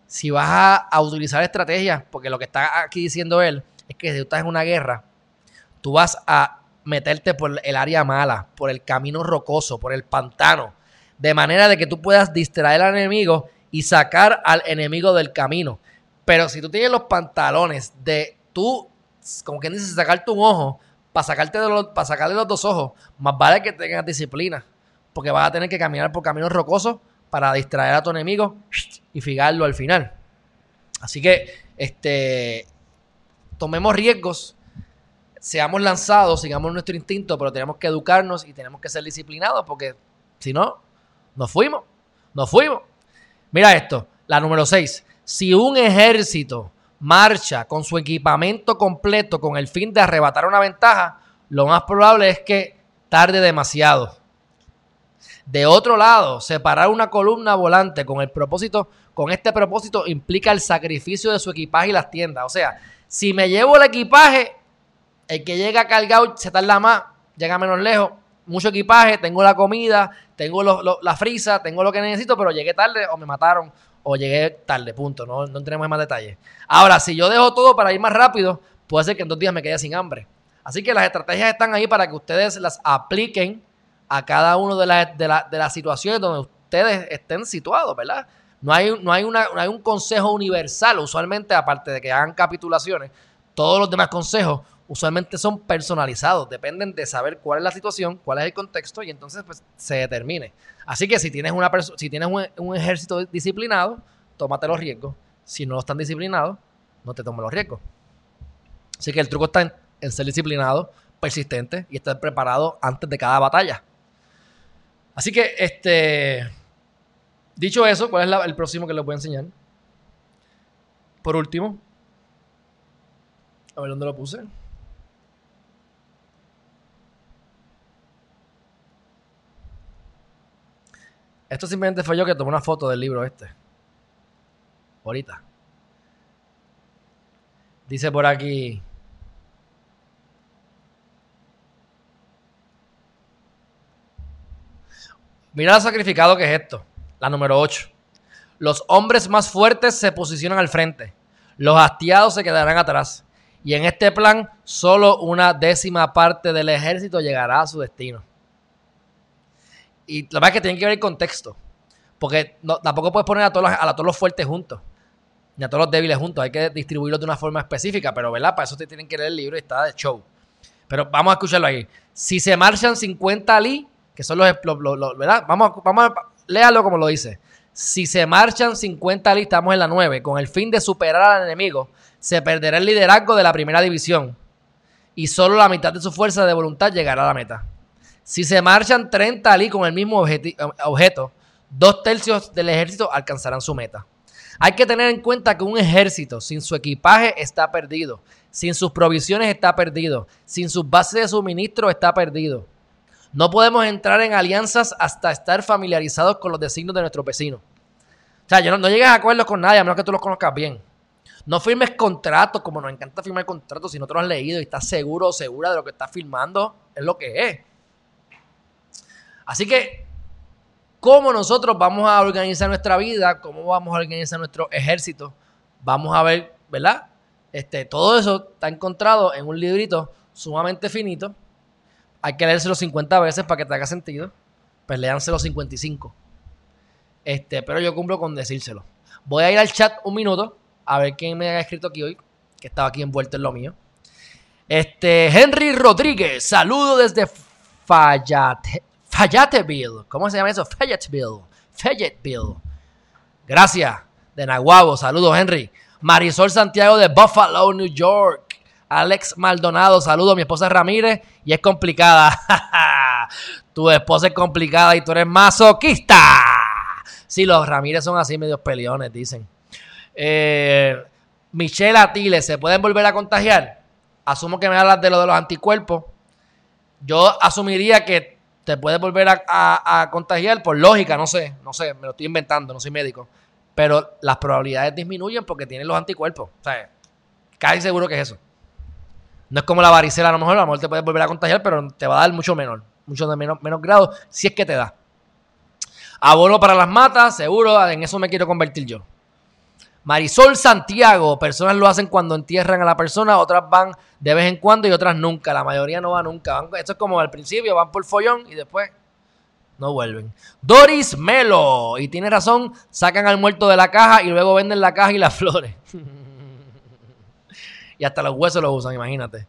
Si vas a, a utilizar estrategias, porque lo que está aquí diciendo él es que si tú estás en una guerra, tú vas a meterte por el área mala, por el camino rocoso, por el pantano, de manera de que tú puedas distraer al enemigo y sacar al enemigo del camino. Pero si tú tienes los pantalones de tú, como quien dice, sacarte un ojo para sacarte de los, para sacarle los dos ojos, más vale que tengas disciplina, porque vas a tener que caminar por caminos rocosos para distraer a tu enemigo y fijarlo al final. Así que, este, tomemos riesgos seamos lanzados, sigamos nuestro instinto, pero tenemos que educarnos y tenemos que ser disciplinados porque si no, nos fuimos, nos fuimos. Mira esto, la número 6. Si un ejército marcha con su equipamiento completo con el fin de arrebatar una ventaja, lo más probable es que tarde demasiado. De otro lado, separar una columna volante con el propósito, con este propósito implica el sacrificio de su equipaje y las tiendas. O sea, si me llevo el equipaje, el que llega cargado se tarda más, llega menos lejos. Mucho equipaje, tengo la comida, tengo la frisa, tengo lo que necesito, pero llegué tarde o me mataron o llegué tarde, punto. No, no tenemos más detalles. Ahora, si yo dejo todo para ir más rápido, puede ser que en dos días me quede sin hambre. Así que las estrategias están ahí para que ustedes las apliquen a cada una de, de, de las situaciones donde ustedes estén situados, ¿verdad? No hay, no, hay una, no hay un consejo universal, usualmente, aparte de que hagan capitulaciones, todos los demás consejos usualmente son personalizados, dependen de saber cuál es la situación, cuál es el contexto y entonces pues, se determine. Así que si tienes, una si tienes un, ejército disciplinado, tómate los riesgos. Si no están disciplinados, no te tomes los riesgos. Así que el truco está en, ser disciplinado, persistente y estar preparado antes de cada batalla. Así que, este, dicho eso, ¿cuál es el próximo que les voy a enseñar? Por último, a ver dónde lo puse. Esto simplemente fue yo que tomé una foto del libro este. Ahorita. Dice por aquí. Mira lo sacrificado que es esto. La número 8. Los hombres más fuertes se posicionan al frente. Los hastiados se quedarán atrás. Y en este plan, solo una décima parte del ejército llegará a su destino. Y la verdad es que tiene que ver el contexto. Porque tampoco puedes poner a todos, los, a todos los fuertes juntos. Ni a todos los débiles juntos. Hay que distribuirlos de una forma específica. Pero, ¿verdad? Para eso te tienen que leer el libro y está de show. Pero vamos a escucharlo ahí. Si se marchan 50 ali, que son los, ¿verdad? Vamos, vamos a, léalo como lo dice. Si se marchan 50 ali, estamos en la 9, con el fin de superar al enemigo, se perderá el liderazgo de la primera división y solo la mitad de su fuerza de voluntad llegará a la meta. Si se marchan 30 ali con el mismo objeto, dos tercios del ejército alcanzarán su meta. Hay que tener en cuenta que un ejército sin su equipaje está perdido, sin sus provisiones está perdido, sin sus bases de suministro está perdido. No podemos entrar en alianzas hasta estar familiarizados con los designios de nuestro vecino. O sea, no, no llegues a acuerdos con nadie a menos que tú los conozcas bien. No firmes contratos, como nos encanta firmar contratos, si no te lo has leído y estás seguro o segura de lo que estás firmando, es lo que es. Así que, ¿cómo nosotros vamos a organizar nuestra vida? ¿Cómo vamos a organizar nuestro ejército? Vamos a ver, ¿verdad? Este, todo eso está encontrado en un librito sumamente finito hay que leérselo 50 veces para que te haga sentido. Pues léanselo 55. Este, pero yo cumplo con decírselo. Voy a ir al chat un minuto a ver quién me ha escrito aquí hoy, que estaba aquí envuelto en lo mío. Este, Henry Rodríguez, saludo desde Fayette, Fayetteville. ¿Cómo se llama eso? Fayetteville. Fayetteville. Gracias. De Nahuabo, saludos Henry. Marisol Santiago de Buffalo, New York. Alex Maldonado, saludo. Mi esposa es Ramírez y es complicada. tu esposa es complicada y tú eres masoquista. Sí, los Ramírez son así, medios peleones, dicen. Eh, Michelle Atile, ¿se pueden volver a contagiar? Asumo que me hablas de lo de los anticuerpos. Yo asumiría que te puedes volver a, contagiar por lógica, no sé, no sé, me lo estoy inventando, no soy médico. Pero las probabilidades disminuyen porque tienen los anticuerpos. O sea, casi seguro que es eso. No es como la varicela, a lo mejor, a lo te puedes volver a contagiar, pero te va a dar mucho menor, mucho de menos, menos grado, si es que te da. Abono para las matas, seguro, en eso me quiero convertir yo. Marisol Santiago, personas lo hacen cuando entierran a la persona, otras van de vez en cuando y otras nunca. La mayoría no va nunca. esto es como al principio, van por follón y después no vuelven. Doris Melo, y tiene razón, sacan al muerto de la caja y luego venden la caja y las flores. y hasta los huesos los usan, imagínate.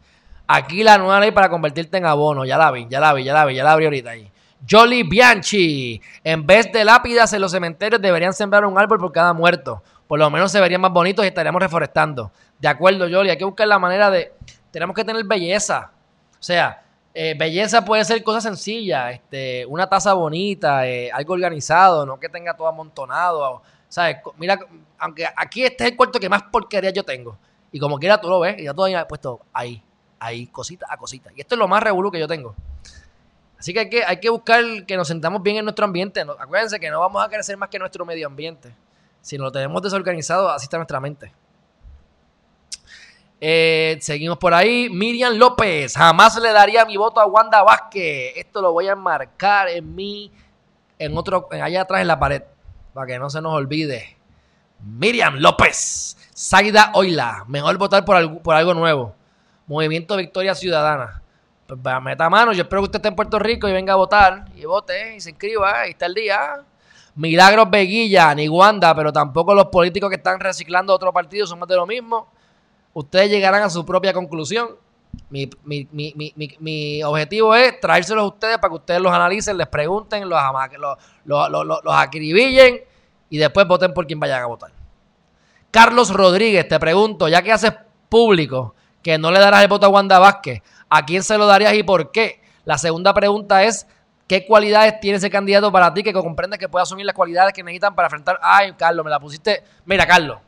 Aquí la nueva ley para convertirte en abono, ya la vi, ya la vi, ya la vi, ya la abrí ahorita ahí. Jolly Bianchi, en vez de lápidas en los cementerios deberían sembrar un árbol por cada muerto. Por lo menos se verían más bonitos y estaríamos reforestando. De acuerdo, Jolly, hay que buscar la manera de... Tenemos que tener belleza. O sea, eh, belleza puede ser cosas sencillas, este, una taza bonita, eh, algo organizado, no que tenga todo amontonado. ¿Sabes? Mira, aunque aquí este es el cuarto que más porquería yo tengo. Y como quiera tú lo ves, y ya todo puesto ahí, ahí, cosita a cosita. Y esto es lo más revuelo que yo tengo. Así que hay, que hay que buscar que nos sentamos bien en nuestro ambiente. acuérdense que no vamos a crecer más que nuestro medio ambiente. Si lo tenemos desorganizado, así está nuestra mente. Eh, seguimos por ahí. Miriam López. Jamás le daría mi voto a Wanda Vázquez. Esto lo voy a marcar en mí, en otro, allá atrás en la pared. Para que no se nos olvide. Miriam López. Saida Oila, mejor votar por algo, por algo nuevo. Movimiento Victoria Ciudadana. Pues meta mano, yo espero que usted esté en Puerto Rico y venga a votar. Y vote y se inscriba, ahí está el día. Milagros Veguilla, ni Wanda, pero tampoco los políticos que están reciclando otro partido son más de lo mismo. Ustedes llegarán a su propia conclusión. Mi, objetivo es traérselos a ustedes para que ustedes los analicen, les pregunten, los, los acribillen y después voten por quien vayan a votar. Carlos Rodríguez, te pregunto, ya que haces público que no le darás el voto a Wanda Vázquez, ¿a quién se lo darías y por qué? La segunda pregunta es, ¿qué cualidades tiene ese candidato para ti que comprendes que puede asumir las cualidades que necesitan para enfrentar? Ay, Carlos, me la pusiste. Mira, Carlos,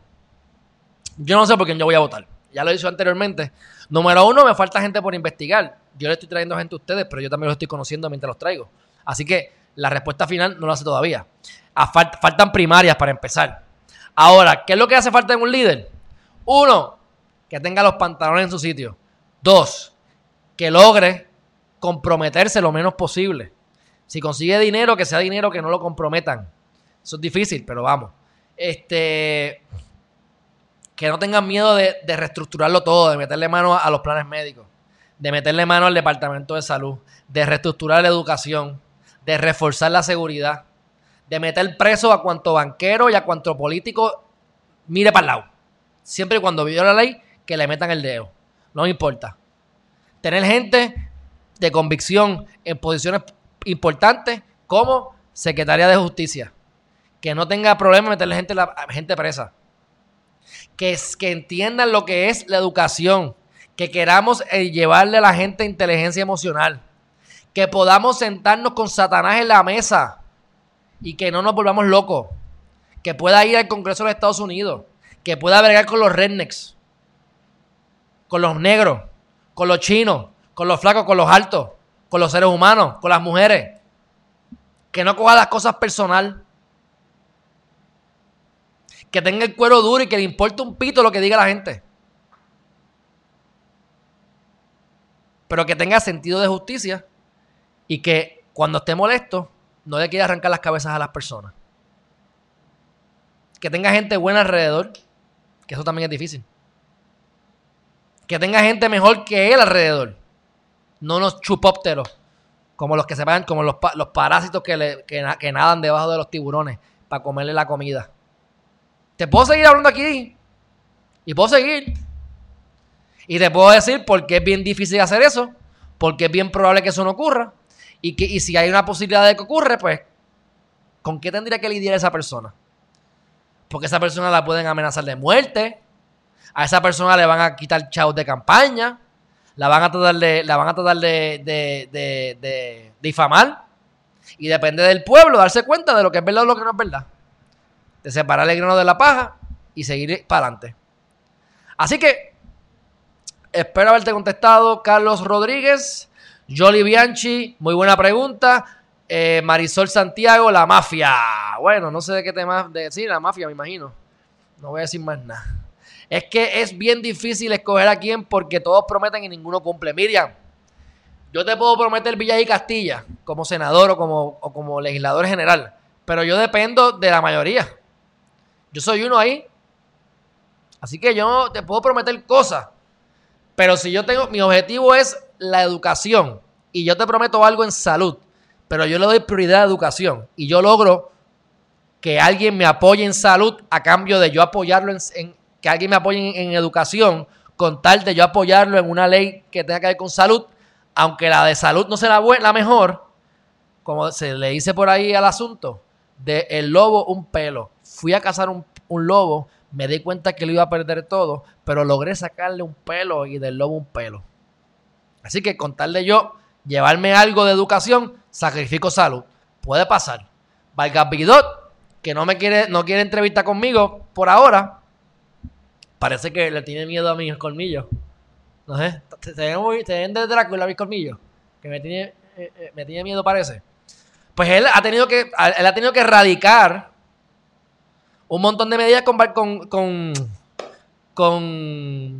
yo no sé por quién yo voy a votar. Ya lo he anteriormente. Número uno, me falta gente por investigar. Yo le estoy trayendo gente a ustedes, pero yo también los estoy conociendo mientras los traigo. Así que La respuesta final no lo hace todavía. faltan primarias para empezar. Ahora, ¿qué es lo que hace falta en un líder? Uno, que tenga los pantalones en su sitio. Dos, que logre comprometerse lo menos posible. Si consigue dinero, que sea dinero que no lo comprometan. Eso es difícil, pero vamos. Este, que no tengan miedo de, reestructurarlo todo, de meterle mano a, los planes médicos, de meterle mano al departamento de salud, de reestructurar la educación, de reforzar la seguridad, de meter preso a cuanto banquero y a cuanto político mire para el lado. Siempre y cuando viola la ley, que le metan el dedo. No importa. Tener gente de convicción en posiciones importantes como secretaria de justicia. Que no tenga problema meterle gente, la, gente presa. Que, que entiendan lo que es la educación. Que queramos eh, llevarle a la gente inteligencia emocional. Que podamos sentarnos con Satanás en la mesa y que no nos volvamos locos. Que pueda ir al Congreso de los Estados Unidos. Que pueda bregar con los rednecks. Con los negros. Con los chinos. Con los flacos. Con los altos. Con los seres humanos. Con las mujeres. Que no coja las cosas personal. Que tenga el cuero duro y que le importe un pito lo que diga la gente. Pero que tenga sentido de justicia y que cuando esté molesto no le quiera arrancar las cabezas a las personas. Que tenga gente buena alrededor, que eso también es difícil. Que tenga gente mejor que él alrededor. No unos chupópteros, como los que se van, como los, parásitos que, que nadan debajo de los tiburones para comerle la comida. Te puedo seguir hablando aquí. Y puedo seguir. Y te puedo decir por qué es bien difícil hacer eso. Porque es bien probable que eso no ocurra. Y, que, y si hay una posibilidad de que ocurra, pues, ¿con qué tendría que lidiar esa persona? Porque esa persona la pueden amenazar de muerte. A esa persona le van a quitar chavos de campaña. La van a tratar de, la van a tratar de, de, de, difamar. Y depende del pueblo darse cuenta de lo que es verdad o lo que no es verdad de separar el grano de la paja y seguir para adelante. Así que espero haberte contestado, Carlos Rodríguez, Jolly Bianchi, muy buena pregunta. Eh, Marisol Santiago, la mafia. Bueno, no sé de qué tema decir, la mafia, me imagino. No voy a decir más nada. Es que es bien difícil escoger a quién porque todos prometen y ninguno cumple. Miriam, yo te puedo prometer Villa y Castilla como senador o como, o como legislador general, pero yo dependo de la mayoría. Yo soy uno ahí. Así que yo te puedo prometer cosas. Pero si yo tengo, mi objetivo es la educación y yo te prometo algo en salud, pero yo le doy prioridad a educación y yo logro que alguien me apoye en salud a cambio de yo apoyarlo en, que alguien me apoye en, educación con tal de yo apoyarlo en una ley que tenga que ver con salud, aunque la de salud no sea la, la mejor, como se le dice por ahí al asunto, de el lobo un pelo fui a cazar un, lobo, me di cuenta que lo iba a perder todo, pero logré sacarle un pelo y del lobo un pelo. Así que con tal de yo llevarme algo de educación, sacrifico salud. Puede pasar. Valga que no me quiere, no quiere entrevista conmigo por ahora, parece que le tiene miedo a mis colmillos. No sé, se ven, de Drácula mis colmillos, que me tiene, eh, eh, me tiene miedo parece. Pues él ha tenido que, él ha tenido que erradicar un montón de medidas con, con, con,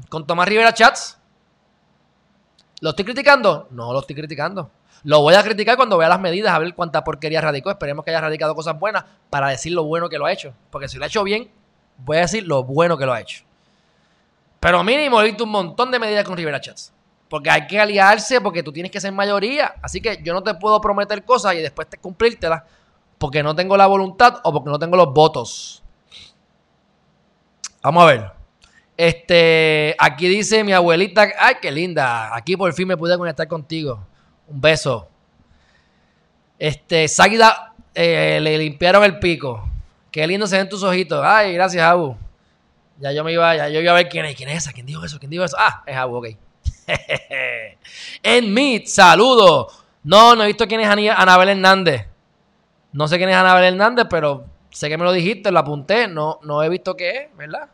con, Tomás Rivera Chats. ¿Lo estoy criticando? No lo estoy criticando. Lo voy a criticar cuando vea las medidas, a ver cuánta porquería radicó. Esperemos que haya radicado cosas buenas para decir lo bueno que lo ha hecho. Porque si lo ha hecho bien, voy a decir lo bueno que lo ha hecho. Pero mínimo visto un montón de medidas con Rivera Chats. Porque hay que aliarse, porque tú tienes que ser mayoría. Así que yo no te puedo prometer cosas y después te cumplírtelas porque no tengo la voluntad o porque no tengo los votos. Vamos a ver. Este, aquí dice mi abuelita, ay, qué linda. Aquí por fin me pude conectar contigo. Un beso. Este, Ságida, eh, le limpiaron el pico. Qué lindo se ven tus ojitos. Ay, gracias, Abu. Ya yo me iba, ya yo iba a ver quién es. ¿Quién es esa? ¿Quién dijo eso? ¿Quién dijo eso? Ah, es Abu, ok. en Meet, saludo. No, no he visto quién es Anabel Hernández. No sé quién es Anabel Hernández, pero sé que me lo dijiste, lo apunté, no, no he visto qué es, ¿verdad?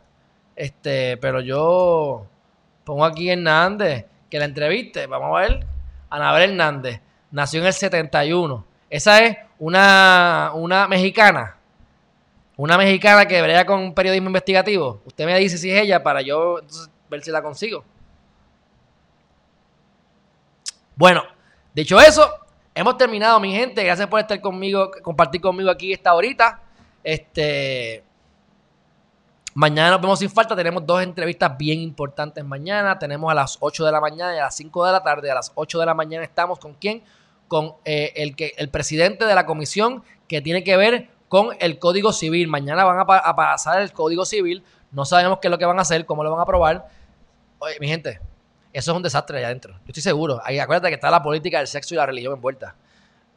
Este, pero yo pongo aquí Hernández, que la entreviste, vamos a ver, Anabel Hernández, nació en el 71, Esa es una, una mexicana. Una mexicana que brega con periodismo investigativo. Usted me dice si es ella para yo ver si la consigo. Bueno, dicho eso, hemos terminado, mi gente. Gracias por estar conmigo, compartir conmigo aquí esta horita. Este. Mañana nos vemos sin falta. Tenemos dos entrevistas bien importantes mañana. Tenemos a las 8 de la mañana y a las 5 de la tarde. A las 8 de la mañana estamos con quién? Con eh, el, que, el presidente de la comisión que tiene que ver con el Código Civil. Mañana van a, pasar el Código Civil. No sabemos qué es lo que van a hacer, cómo lo van a aprobar. Oye, mi gente, eso es un desastre allá adentro. Yo estoy seguro. Ahí, acuérdate que está la política del sexo y la religión envuelta.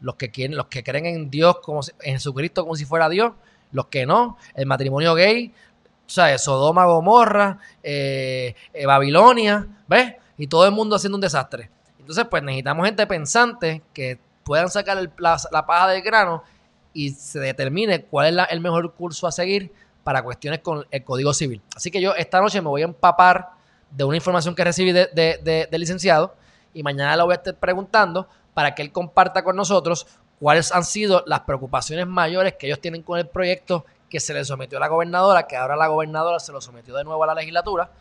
Los que quieren, los que creen en Dios como en Jesucristo como si fuera Dios, los que no, el matrimonio gay, o sea, Sodoma, Gomorra, eh, eh, Babilonia, ¿ves? Y todo el mundo haciendo un desastre. Entonces, pues necesitamos gente pensante que puedan sacar la, paja del grano y se determine cuál es el mejor curso a seguir para cuestiones con el Código Civil. Así que yo esta noche me voy a empapar de una información que recibí del de, licenciado y mañana lo voy a estar preguntando para que él comparta con nosotros cuáles han sido las preocupaciones mayores que ellos tienen con el proyecto que se le sometió a la gobernadora, que ahora la gobernadora se lo sometió de nuevo a la legislatura,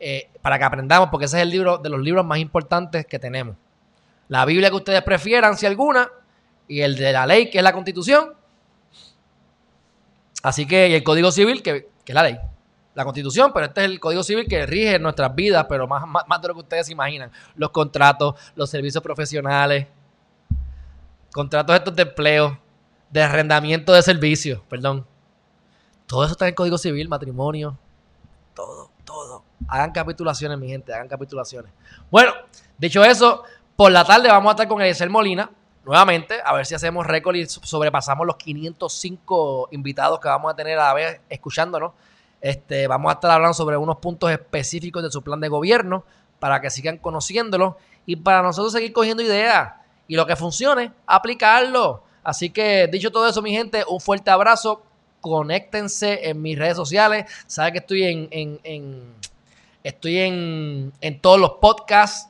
eh, para que aprendamos, porque ese es el libro de los libros más importantes que tenemos. La Biblia que ustedes prefieran, si alguna, y el de la ley, que es la constitución. Así que, y el Código Civil, que, es la ley. La constitución, pero este es el Código Civil que rige nuestras vidas, pero más, más de lo que ustedes imaginan. Los contratos, los servicios profesionales, contratos estos de empleo, de arrendamiento de servicios, perdón. Todo eso está en el Código Civil, matrimonio, todo, todo. Hagan capitulaciones, mi gente, hagan capitulaciones. Bueno, dicho eso, por la tarde vamos a estar con Eliezer Molina, nuevamente, a ver si hacemos récord y sobrepasamos los 505 invitados que vamos a tener a la vez escuchándonos. Este, vamos a estar hablando sobre unos puntos específicos de su plan de gobierno para que sigan conociéndolo y para nosotros seguir cogiendo ideas y lo que funcione, aplicarlo. Así que dicho todo eso, mi gente, un fuerte abrazo conéctense en mis redes sociales. Saben que estoy en, estoy en, en todos los podcasts.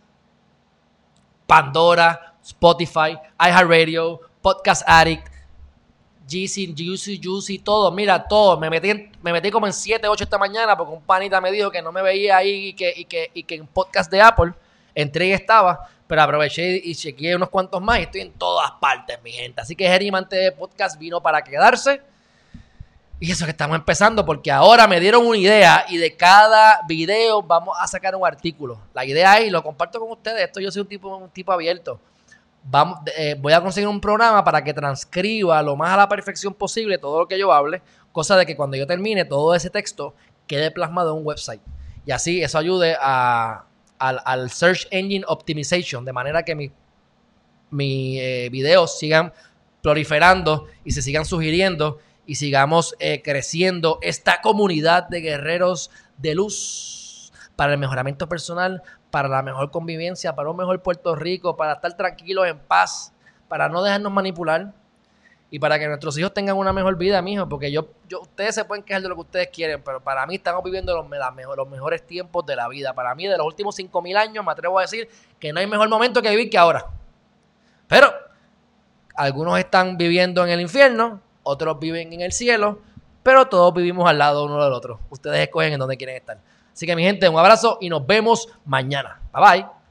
Pandora, Spotify, iHeartRadio, Podcast Addict, GC, Juicy, Juicy, todo. Mira, todo. Me metí, me metí como en 7, 8 esta mañana porque un panita me dijo que no me veía ahí y que, y que, y que en podcast de Apple entré y estaba. Pero aproveché y chequeé unos cuantos más y estoy en todas partes, mi gente. Así que Gerimante de Podcast vino para quedarse. Y eso que estamos empezando, porque ahora me dieron una idea y de cada video vamos a sacar un artículo. La idea es, y lo comparto con ustedes, esto yo soy un tipo, un tipo abierto. Vamos, eh, voy a conseguir un programa para que transcriba lo más a la perfección posible todo lo que yo hable, cosa de que cuando yo termine todo ese texto quede plasmado en un website. Y así eso ayude a, al, Search Engine Optimization, de manera que mis mi, eh, videos sigan proliferando y se sigan sugiriendo y sigamos eh, creciendo esta comunidad de guerreros de luz para el mejoramiento personal, para la mejor convivencia, para un mejor Puerto Rico, para estar tranquilos, en paz, para no dejarnos manipular y para que nuestros hijos tengan una mejor vida, mijo, porque yo, yo, ustedes se pueden quejar de lo que ustedes quieren, pero para mí estamos viviendo los, los mejores tiempos de la vida. Para mí, de los últimos 5.000 años, me atrevo a decir que no hay mejor momento que vivir que ahora. Pero algunos están viviendo en el infierno, otros viven en el cielo, pero todos vivimos al lado uno del otro. Ustedes escogen en dónde quieren estar. Así que mi gente, un abrazo y nos vemos mañana. Bye bye.